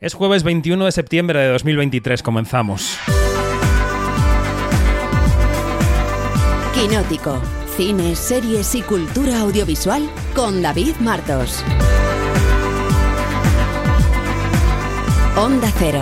Es jueves 21 de septiembre de 2023, comenzamos. Quinótico, cine, series y cultura audiovisual con David Martos. Onda Cero.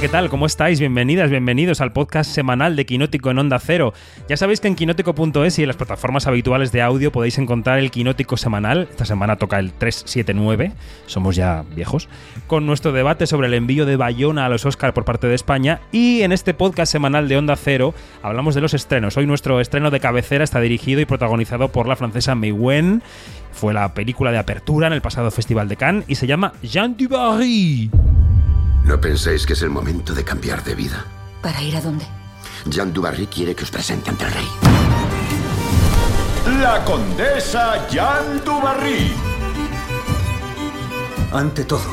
¿Qué tal? ¿Cómo estáis? Bienvenidas, bienvenidos al podcast semanal de Quinótico en Onda Cero. Ya sabéis que en quinótico.es y en las plataformas habituales de audio podéis encontrar el Quinótico semanal. Esta semana toca el 379, somos ya viejos, con nuestro debate sobre el envío de Bayona a los Oscar por parte de España. Y en este podcast semanal de Onda Cero hablamos de los estrenos. Hoy nuestro estreno de cabecera está dirigido y protagonizado por la francesa Mei Wen. Fue la película de apertura en el pasado Festival de Cannes y se llama Jean du Barry. ¿No pensáis que es el momento de cambiar de vida? ¿Para ir a dónde? Jean Dubarry quiere que os presente ante el rey. La condesa Jean Dubarry. Ante todo,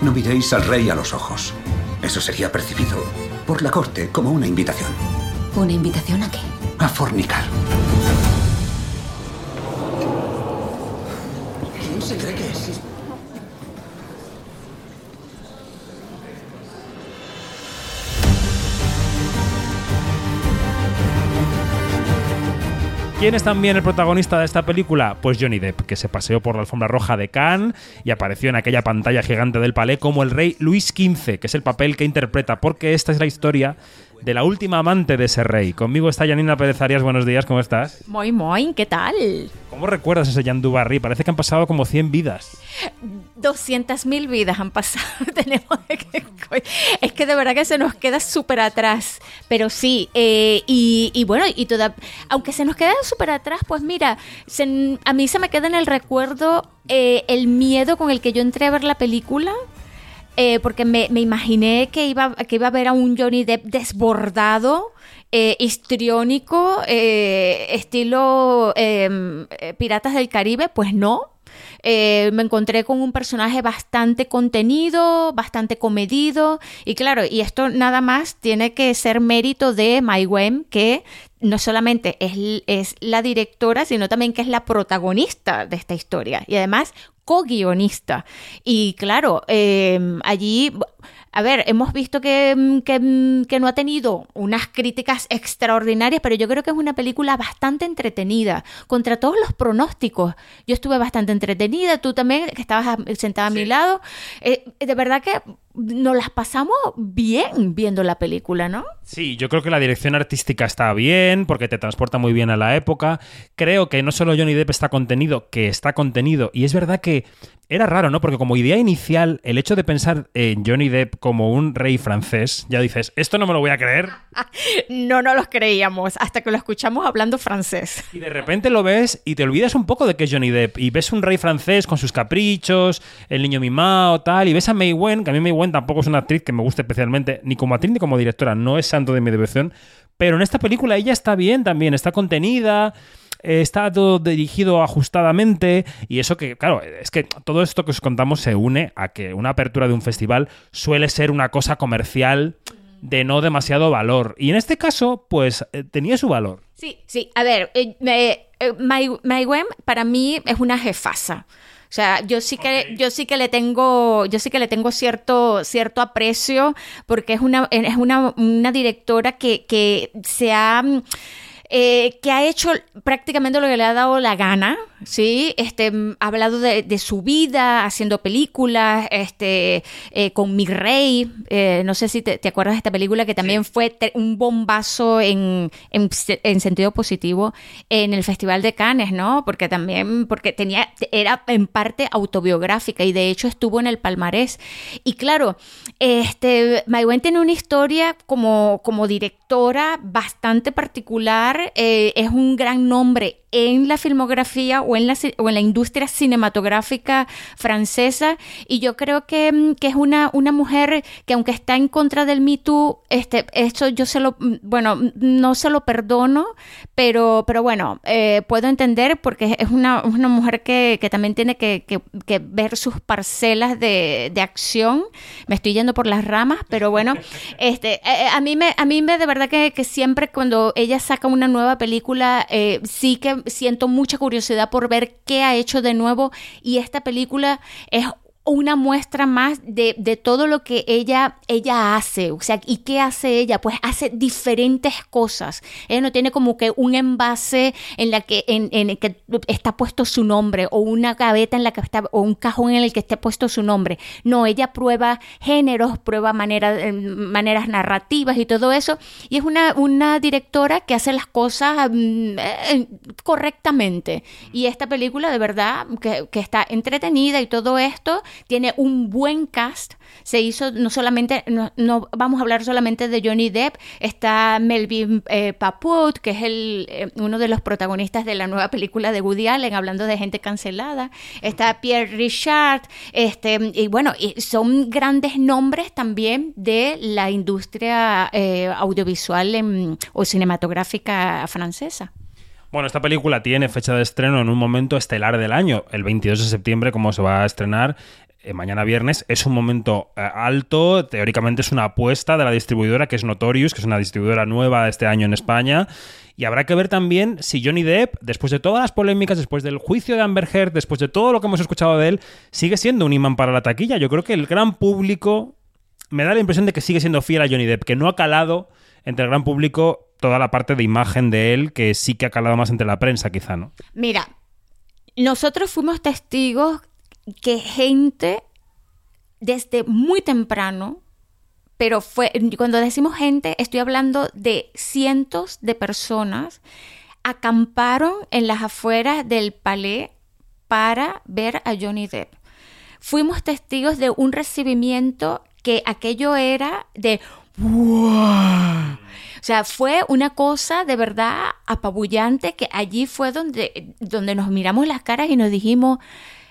no miréis al rey a los ojos. Eso sería percibido por la corte como una invitación ¿Una invitación a qué? a fornicar. ¿Quién es también el protagonista de esta película? Pues Johnny Depp, que se paseó por la alfombra roja de Cannes y apareció en aquella pantalla gigante del palais como el rey Luis XV, que es el papel que interpreta, porque esta es la historia de la última amante de ese rey. Conmigo está Janina Pérez Arias, buenos días, ¿cómo estás? Muy, muy, ¿qué tal? ¿Cómo recuerdas ese Jean Dubarry? Parece que han pasado como 100 vidas. 200.000 vidas han pasado. Tenemos que- es que de verdad que se nos queda súper atrás. Pero sí, eh, y, y bueno, y toda, aunque se nos queda súper atrás, pues mira, se- a mí se me queda en el recuerdo eh, el miedo con el que yo entré a ver la película. Eh, porque me, me imaginé que iba, que iba a ver a un Johnny Depp desbordado, eh, histriónico, eh, estilo eh, eh, Piratas del Caribe. Pues no. Eh, me encontré con un personaje bastante contenido, bastante comedido. Y claro, y esto nada más tiene que ser mérito de Mai Wen, que no solamente es, es la directora, sino también que es la protagonista de esta historia. Y además co-guionista. Y claro, eh, allí, a ver, hemos visto que, que, que no ha tenido unas críticas extraordinarias, pero yo creo que es una película bastante entretenida, contra todos los pronósticos. Yo estuve bastante entretenida, tú también, que estabas sentada a mi lado. Eh, de verdad que nos las pasamos bien viendo la película, ¿no? Sí, yo creo que la dirección artística está bien, porque te transporta muy bien a la época. Creo que no solo Johnny Depp está contenido, que está contenido. Y es verdad que era raro, ¿no? Porque como idea inicial, el hecho de pensar en Johnny Depp como un rey francés, ya dices, esto no me lo voy a creer. No nos los creíamos hasta que lo escuchamos hablando francés. Y de repente lo ves y te olvidas un poco de que es Johnny Depp. Y ves un rey francés con sus caprichos, el niño mimado, tal. Y ves a May Wen, que a mí May Wen tampoco es una actriz que me guste especialmente, ni como actriz ni como directora. No es santo de mi devoción. Pero en esta película ella está bien también, está contenida. Eh, Está todo dirigido ajustadamente y eso que, claro, es que todo esto que os contamos se une a que una apertura de un festival suele ser una cosa comercial de no demasiado valor. Y en este caso, pues eh, tenía su valor. Sí, sí. A ver, eh, eh, eh, Wen para mí es una jefasa. O sea, yo sí que yo sí que le tengo yo sí que le tengo cierto cierto aprecio porque es una es una, una directora que, que se ha eh, que ha hecho prácticamente lo que le ha dado la gana, ¿sí? Este, mm, ha hablado de, de su vida, haciendo películas, este, eh, con Mi Rey, eh, no sé si te, te acuerdas de esta película que también fue te- un bombazo en, en, en sentido positivo en el Festival de Cannes, ¿no? Porque también, porque tenía, era en parte autobiográfica y de hecho estuvo en el palmarés. Y claro, este, Mai Wen tiene una historia como, como directora bastante particular, eh, es un gran nombre en la filmografía o en la, o en la industria cinematográfica francesa y yo creo que, mm, que es una, una mujer que aunque está en contra del Me Too, este, esto yo se lo, mm, bueno, mm, no se lo perdono, pero, pero bueno, eh, puedo entender porque es una, una mujer que, que también tiene que, que- ver sus parcelas de, de acción. Me estoy yendo por las ramas, pero bueno, este, eh, a mí me, a mí me de verdad que, que siempre cuando ella saca una nueva película, eh, sí que siento mucha curiosidad por ver qué ha hecho de nuevo y esta película es una muestra más de, de, todo lo que ella, ella hace. O sea, ¿y qué hace ella? Pues hace diferentes cosas. Ella no tiene como que un envase en la que, en, en el que está puesto su nombre, o una gaveta en la que está, o un cajón en el que esté puesto su nombre. No, ella prueba géneros, prueba manera, maneras narrativas y todo eso. Y es una, una directora que hace las cosas mm, eh, correctamente. Y esta película, de verdad, que, que está entretenida y todo esto tiene un buen cast. Se hizo no solamente, no, vamos a hablar solamente de Johnny Depp, está Melvin eh, que es el, eh, uno de los protagonistas de la nueva película de Woody Allen, hablando de gente cancelada. Está Pierre Richard, este, y bueno, son grandes nombres también de la industria eh, audiovisual o cinematográfica francesa. Bueno, esta película tiene fecha de estreno en un momento estelar del año, el 22 de septiembre, como se va a estrenar eh, mañana viernes. Es un momento eh, alto, teóricamente es una apuesta de la distribuidora que es Notorious, que es una distribuidora nueva este año en España. Y habrá que ver también si Johnny Depp, después de todas las polémicas, después del juicio de Amber Heard, después de todo lo que hemos escuchado de él, sigue siendo un imán para la taquilla. Yo creo que el gran público me da la impresión de que sigue siendo fiel a Johnny Depp, que no ha calado entre el gran público toda la parte de imagen de él que sí que ha calado más entre la prensa, quizá, ¿no? Mira, nosotros fuimos testigos que gente desde muy temprano, pero fue, cuando decimos gente, estoy hablando de cientos de personas, acamparon en las afueras del palais para ver a Johnny Depp. Fuimos testigos de un recibimiento que aquello era de ¡Wow! O sea, fue una cosa de verdad apabullante que allí fue donde, donde nos miramos las caras y nos dijimos,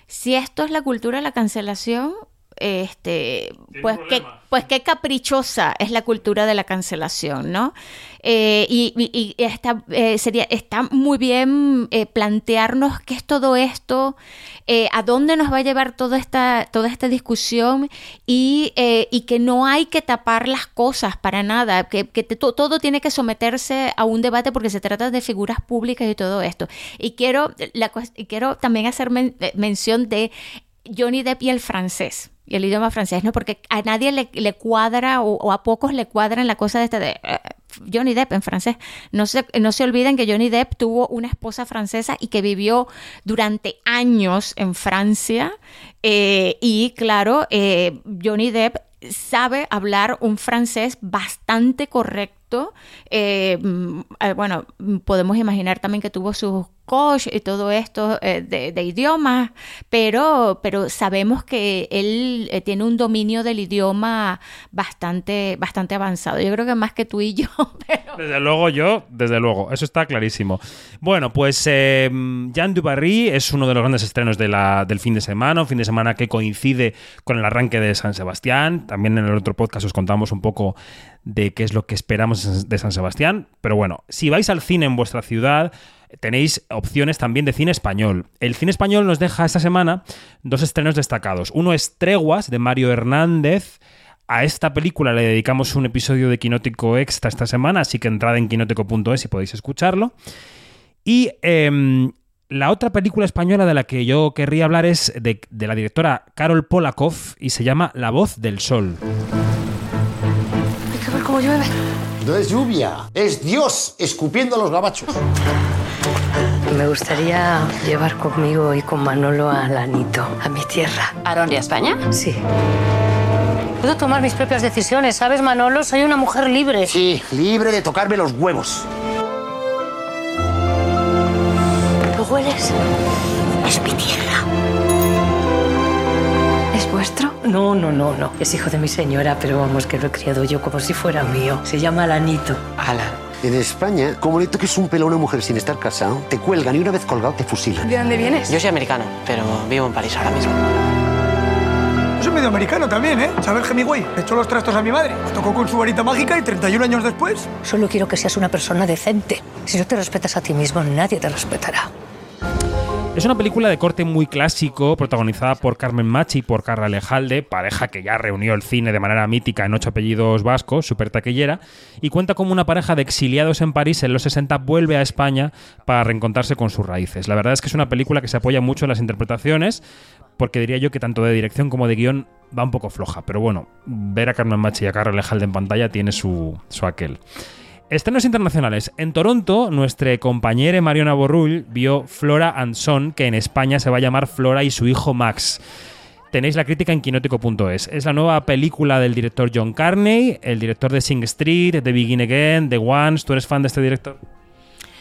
si esto es la cultura de la cancelación, este, pues qué, pues qué caprichosa es la cultura de la cancelación, ¿no? Eh, y, está, eh, sería, está muy bien eh, plantearnos qué es todo esto, a dónde nos va a llevar toda esta, toda esta discusión y, que no hay que tapar las cosas para nada, que, que todo tiene que someterse a un debate porque se trata de figuras públicas y todo esto. Y quiero, la, quiero también hacer men, mención de Johnny Depp y el francés y el idioma francés, ¿no? Porque a nadie le, cuadra o, a pocos le cuadran la cosa de este de uh, Johnny Depp en francés. No se, no se olviden que Johnny Depp tuvo una esposa francesa y que vivió durante años en Francia. Eh, y claro, eh, Johnny Depp sabe hablar un francés bastante correcto. Eh, bueno, podemos imaginar también que tuvo sus coach y todo esto eh, de, idiomas, pero, pero sabemos que él eh, tiene un dominio del idioma bastante, bastante avanzado. Yo creo que más que tú y yo. Desde luego yo, desde luego, eso está clarísimo. Bueno, pues eh, Jean Dubarry es uno de los grandes estrenos del fin de semana, un fin de semana que coincide con el arranque de San Sebastián. También en el otro podcast os contamos un poco de qué es lo que esperamos de San Sebastián. Pero bueno, si vais al cine en vuestra ciudad, tenéis opciones también de cine español. El cine español nos deja esta semana dos estrenos destacados. Uno es Treguas, de Mario Hernández. A esta película le dedicamos un episodio de Quinótico Extra esta semana, así que entrad en quinótico.es y podéis escucharlo. Y eh, la otra película española de la que yo querría hablar es de, de la directora Carol Polakov y se llama La voz del sol. Hay que ver cómo llueve. No es lluvia, es Dios escupiendo a los gabachos. Me gustaría llevar conmigo y con Manolo a Lanito, a mi tierra. ¿A dónde? ¿A España? Sí. Puedo tomar mis propias decisiones, ¿sabes, Manolo? Soy una mujer libre. Sí, libre de tocarme los huevos. ¿Lo hueles? Es mi tierra. ¿Es vuestro? No, no, no, no. Es hijo de mi señora, pero vamos, que lo he criado yo como si fuera mío. Se llama Lanito. Alan. En España, como le toques un pelo a una mujer sin estar casado, te cuelgan y una vez colgado te fusilan. ¿De dónde vienes? Yo soy americano, pero vivo en París ahora mismo. Yo soy medio americano también, ¿eh? Saber Hemingway le echó los trastos a mi madre, me tocó con su varita mágica y 31 años después... Solo quiero que seas una persona decente. Si no te respetas a ti mismo, nadie te respetará. Es una película de corte muy clásico, protagonizada por Carmen Machi y por Carla Lejalde, pareja que ya reunió el cine de manera mítica en ocho apellidos vascos, super taquillera, y cuenta como una pareja de exiliados en París en los 60 vuelve a España para reencontrarse con sus raíces. La verdad es que es una película que se apoya mucho en las interpretaciones, porque diría yo que tanto de dirección como de guion va un poco floja, pero bueno, ver a Carmen Machi y a Carla Lejalde en pantalla tiene su, su aquel. Estrenos internacionales. En Toronto, nuestra compañera Mariona Borrull vio Flora and Son, que en España se va a llamar Flora y su hijo Max. Tenéis la crítica en quinótico.es. Es la nueva película del director John Carney, el director de Sing Street, The Begin Again, The Ones. ¿Tú eres fan de este director?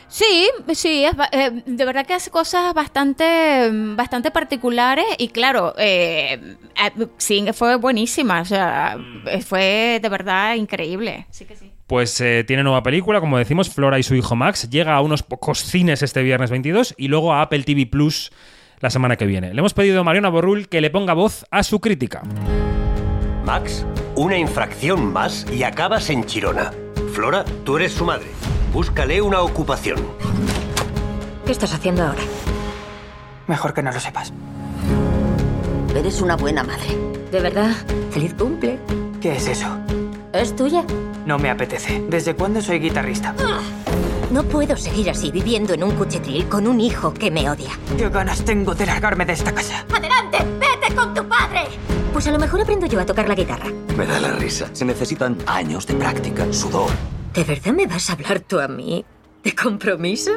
Sí, sí, es, eh, de verdad que hace cosas bastante, bastante particulares y claro, eh, sí, fue buenísima, o sea, fue de verdad increíble. Sí que sí. Pues eh, tiene nueva película, como decimos, Flora y su hijo Max. Llega a unos pocos cines este viernes 22 y luego a Apple TV Plus la semana que viene. Le hemos pedido a Mariana Borrul que le ponga voz a su crítica. Max, una infracción más y acabas en Chirona. Flora, tú eres su madre. Búscale una ocupación. ¿Qué estás haciendo ahora? Mejor que no lo sepas. Eres una buena madre. ¿De verdad? ¡Feliz cumple! ¿Qué es eso? ¿Es tuya? No me apetece. ¿Desde cuándo soy guitarrista? No puedo seguir así viviendo en un cuchitril con un hijo que me odia. ¿Qué ganas tengo de largarme de esta casa? ¡Adelante! ¡Vete con tu padre! Pues a lo mejor aprendo yo a tocar la guitarra. Me da la risa. Se necesitan años de práctica, sudor. ¿De verdad me vas a hablar tú a mí? ¿De compromiso?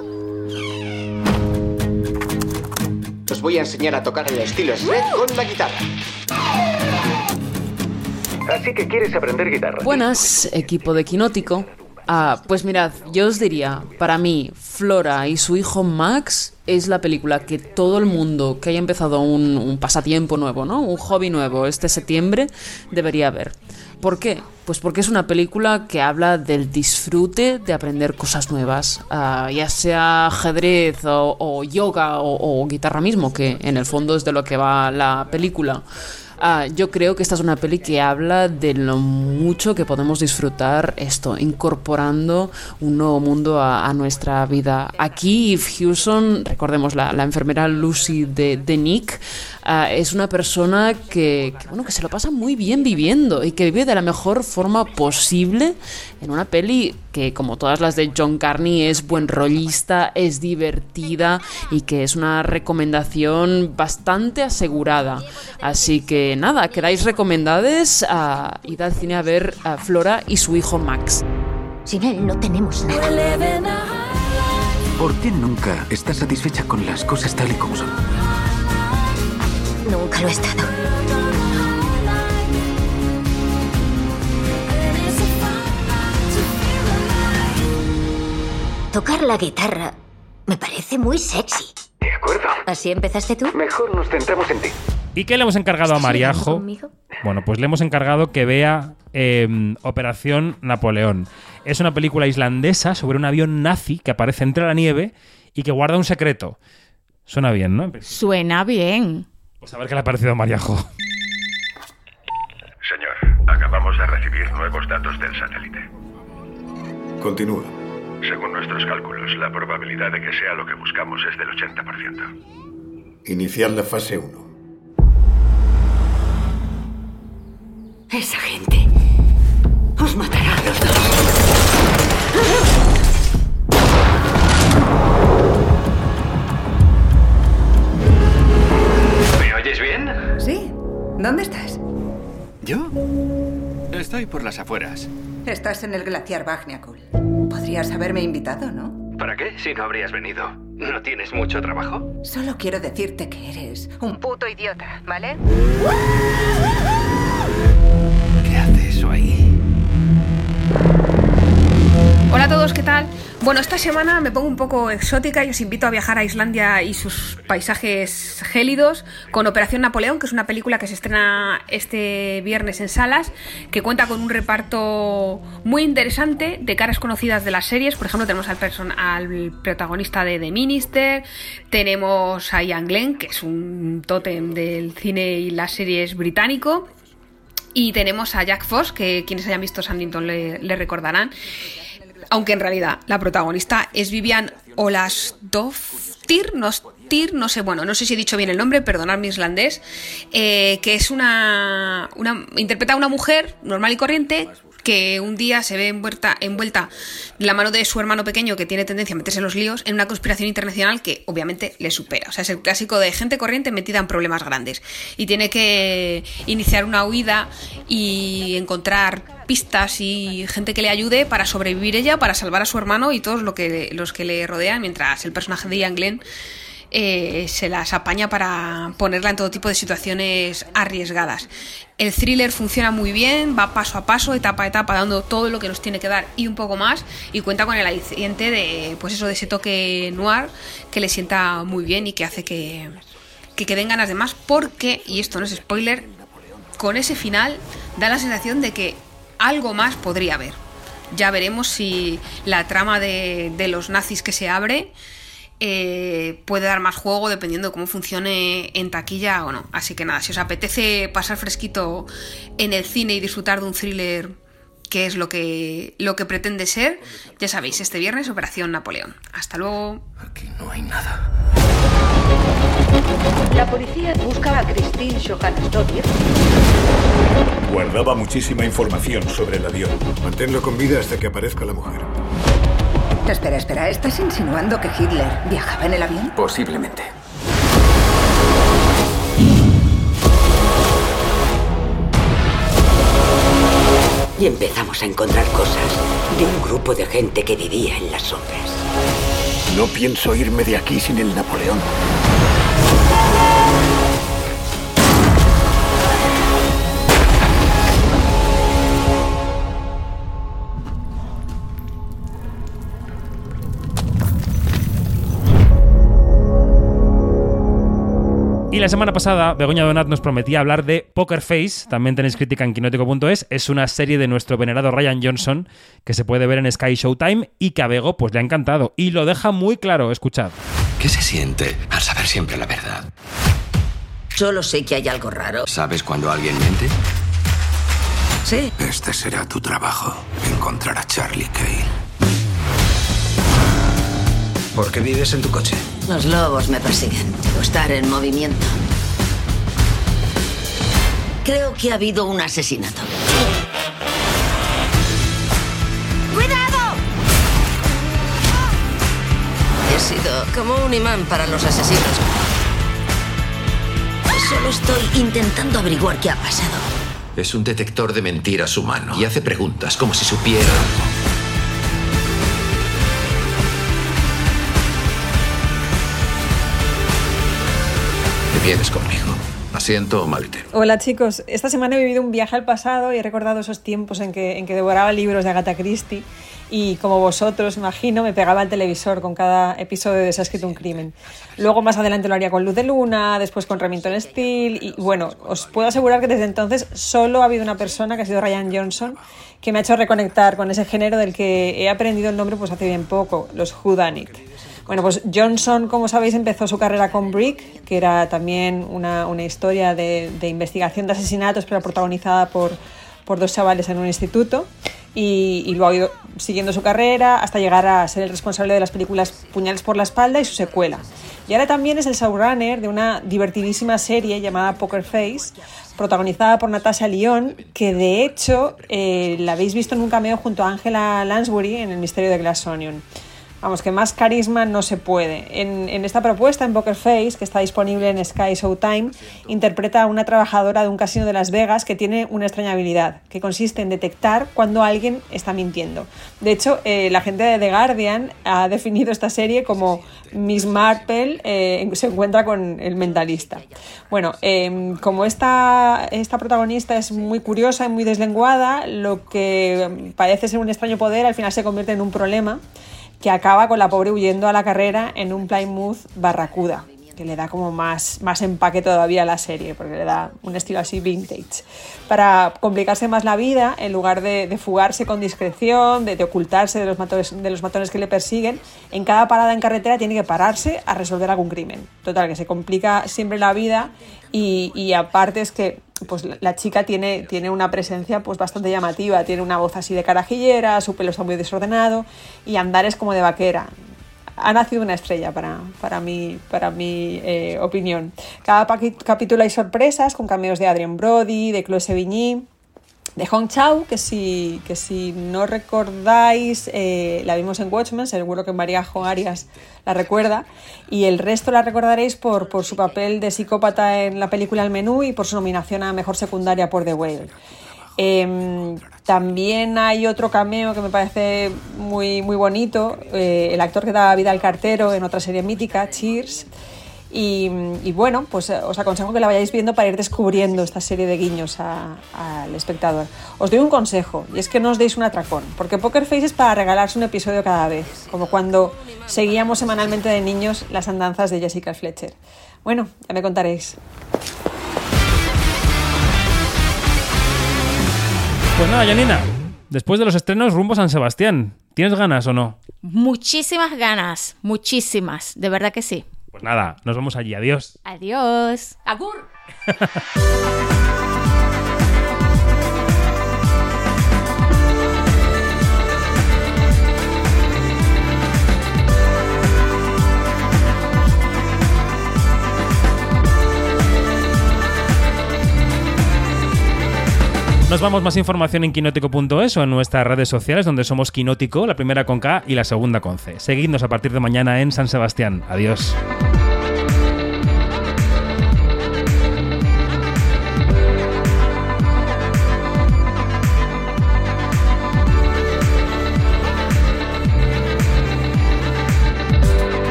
Os voy a enseñar a tocar el estilo shred con la guitarra. Así que quieres aprender guitarra. Buenas, equipo de Quinótico. Ah, pues mirad, yo os diría, para mí, Flora y su hijo Max es la película que todo el mundo que haya empezado un, pasatiempo nuevo, ¿no? Un hobby nuevo este septiembre debería ver. ¿Por qué? Pues porque es una película que habla del disfrute de aprender cosas nuevas, uh, ya sea ajedrez o, yoga o, guitarra mismo, que en el fondo es de lo que va la película. Uh, yo creo que esta es una peli que habla de lo mucho que podemos disfrutar esto, incorporando un nuevo mundo a, nuestra vida. Aquí Eve Hewson, recordemos la, la enfermera Lucy de, de Nick, uh, es una persona que, que, bueno, que se lo pasa muy bien viviendo y que vive de la mejor forma posible en una peli que, como todas las de John Carney, es buen rollista, es divertida y que es una recomendación bastante asegurada. Así que nada, quedáis recomendades a ir al cine a ver a Flora y su hijo Max. Sin él no tenemos nada. ¿Por qué nunca estás satisfecha con las cosas tal y como son? Nunca lo he estado. Tocar la guitarra me parece muy sexy. De acuerdo. ¿Así empezaste tú? Mejor nos centramos en ti. ¿Y qué le hemos encargado a Mariajo? Bueno, pues le hemos encargado que vea eh, Operación Napoleón. Es una película islandesa sobre un avión nazi que aparece entre la nieve y que guarda un secreto. Suena bien, ¿no? Suena bien. Pues a ver qué le ha parecido a Mariajo. Señor, acabamos de recibir nuevos datos del satélite. Continúa. Según nuestros cálculos, la probabilidad de que sea lo que buscamos es del 80%. Iniciar la fase 1. Esa gente os matará a los dos. ¿Dónde estás? ¿Yo? Estoy por las afueras. Estás en el glaciar Bagniakul. Podrías haberme invitado, ¿no? ¿Para qué? Si no habrías venido. ¿No tienes mucho trabajo? Solo quiero decirte que eres un puto idiota, ¿vale? ¿Qué hace eso ahí? Hola a todos, ¿qué tal? Bueno, esta semana me pongo un poco exótica y os invito a viajar a Islandia y sus paisajes gélidos con Operación Napoleón, que es una película que se estrena este viernes en salas, que cuenta con un reparto muy interesante de caras conocidas de las series. Por ejemplo, tenemos al, protagonista de The Minister, tenemos a Ian Glenn, que es un tótem del cine y las series británico, y tenemos a Jack Foss, que quienes hayan visto Sandington le, le recordarán aunque en realidad la protagonista es Vivian Olasdottir, no sé, bueno, no sé si he dicho bien el nombre, perdonad mi islandés, eh, que es una, una. interpreta a una mujer normal y corriente que un día se ve envuelta, envuelta de la mano de su hermano pequeño que tiene tendencia a meterse en los líos en una conspiración internacional que obviamente le supera. O sea, es el clásico de gente corriente metida en problemas grandes. Y tiene que iniciar una huida y encontrar pistas y gente que le ayude para sobrevivir ella, para salvar a su hermano y todos lo que, los que le rodean, mientras el personaje de Ian Glenn eh, se las apaña para ponerla en todo tipo de situaciones arriesgadas. El thriller funciona muy bien, va paso a paso, etapa a etapa, dando todo lo que nos tiene que dar y un poco más, y cuenta con el aliciente de, pues eso, de ese toque noir que le sienta muy bien y que hace que, que queden ganas de más, porque, y esto no es spoiler, con ese final da la sensación de que algo más podría haber. Ya veremos si la trama de, de los nazis que se abre eh, puede dar más juego dependiendo de cómo funcione en taquilla o no. Así que nada, si os apetece pasar fresquito en el cine y disfrutar de un thriller que es lo que, lo que pretende ser, ya sabéis, este viernes Operación Napoleón. Hasta luego. Aquí no hay nada. La policía busca a Christine Johannesdottir. Guardaba muchísima información sobre el avión. Manténlo con vida hasta que aparezca la mujer. Espera, espera, ¿estás insinuando que Hitler viajaba en el avión? Posiblemente. Y empezamos a encontrar cosas de un grupo de gente que vivía en las sombras. No pienso irme de aquí sin el Napoleón. La semana pasada, Begoña Donat nos prometía hablar de Poker Face, también tenéis crítica en quinótico.es, es una serie de nuestro venerado Ryan Johnson que se puede ver en Sky Showtime y que a Bego pues le ha encantado y lo deja muy claro, escuchad. ¿Qué se siente al saber siempre la verdad? Solo sé que hay algo raro. ¿Sabes cuando alguien miente? Sí. Este será tu trabajo, encontrar a Charlie Cale. ¿Por qué vives en tu coche? Los lobos me persiguen. Debo estar en movimiento. Creo que ha habido un asesinato. ¡Cuidado! He sido como un imán para los asesinos. Solo estoy intentando averiguar qué ha pasado. Es un detector de mentiras humano y hace preguntas como si supiera. Vienes conmigo. Asiento o maletero. Hola chicos, esta semana he vivido un viaje al pasado y he recordado esos tiempos en que, en que devoraba libros de Agatha Christie y como vosotros, imagino, me pegaba al televisor con cada episodio de Se ha escrito un crimen. Luego más adelante lo haría con Luz de Luna, después con Remington Steele y bueno, os puedo asegurar que desde entonces solo ha habido una persona que ha sido Ryan Johnson que me ha hecho reconectar con ese género del que he aprendido el nombre pues hace bien poco, los Whodunit. Bueno, pues Johnson, como sabéis, empezó su carrera con Brick, que era también una, una historia de, de, investigación de asesinatos, pero protagonizada por, por dos chavales en un instituto. Y, y, luego ha ido siguiendo su carrera hasta llegar a ser el responsable de las películas Puñales por la espalda y su secuela. Y ahora también es el showrunner de una divertidísima serie llamada Poker Face, protagonizada por Natasha Lyon, que de hecho eh, la habéis visto en un cameo junto a Angela Lansbury en El misterio de Glass Onion. Vamos, que más carisma no se puede. En, esta propuesta, en Poker Face, que está disponible en Sky Showtime, interpreta a una trabajadora de un casino de Las Vegas que tiene una extraña habilidad, que consiste en detectar cuando alguien está mintiendo. De hecho, eh, la gente de The Guardian ha definido esta serie como Miss Marple eh, se encuentra con el mentalista. Bueno, eh, como esta, esta protagonista es muy curiosa y muy deslenguada, lo que parece ser un extraño poder al final se convierte en un problema que acaba con la pobre huyendo a la carrera en un Plymouth Barracuda, que le da como más, más empaque todavía a la serie, porque le da un estilo así vintage. Para complicarse más la vida, en lugar de, fugarse con discreción, de, de ocultarse de los, matones, de los matones que le persiguen, en cada parada en carretera tiene que pararse a resolver algún crimen. Total, que se complica siempre la vida y, y aparte es que pues la chica tiene, tiene una presencia pues bastante llamativa, tiene una voz así de carajillera, su pelo está muy desordenado y andar es como de vaquera. Ha nacido una estrella para, para mi, para mi eh, opinión. Cada capítulo hay sorpresas con cameos de Adrien Brody, de Chloe Sevigny, de Hong Chao, que si, que si no recordáis, eh, la vimos en Watchmen, seguro que María Jo Arias la recuerda, y el resto la recordaréis por, por su papel de psicópata en la película El Menú y por su nominación a Mejor Secundaria por The Whale. Em, también hay otro cameo que me parece muy, muy bonito, eh, el actor que da vida al cartero en otra serie mítica, Cheers. Y, bueno, pues eh, os aconsejo que la vayáis viendo para ir descubriendo esta serie de guiños al espectador. Os doy un consejo, y es que no os deis un atracón, porque Poker Face es para regalarse un episodio cada vez, como cuando seguíamos semanalmente de niños las andanzas de Jessica Fletcher. Bueno, ya me contaréis. Pues nada, Janina, después de los estrenos, rumbo San Sebastián. ¿Tienes ganas o no? Muchísimas ganas, muchísimas, de verdad que sí. Pues nada, nos vemos allí. Adiós. Adiós. Agur. Nos vamos más información en quinótico.es o en nuestras redes sociales donde somos Quinótico, la primera con K y la segunda con C. Seguidnos a partir de mañana en San Sebastián. Adiós.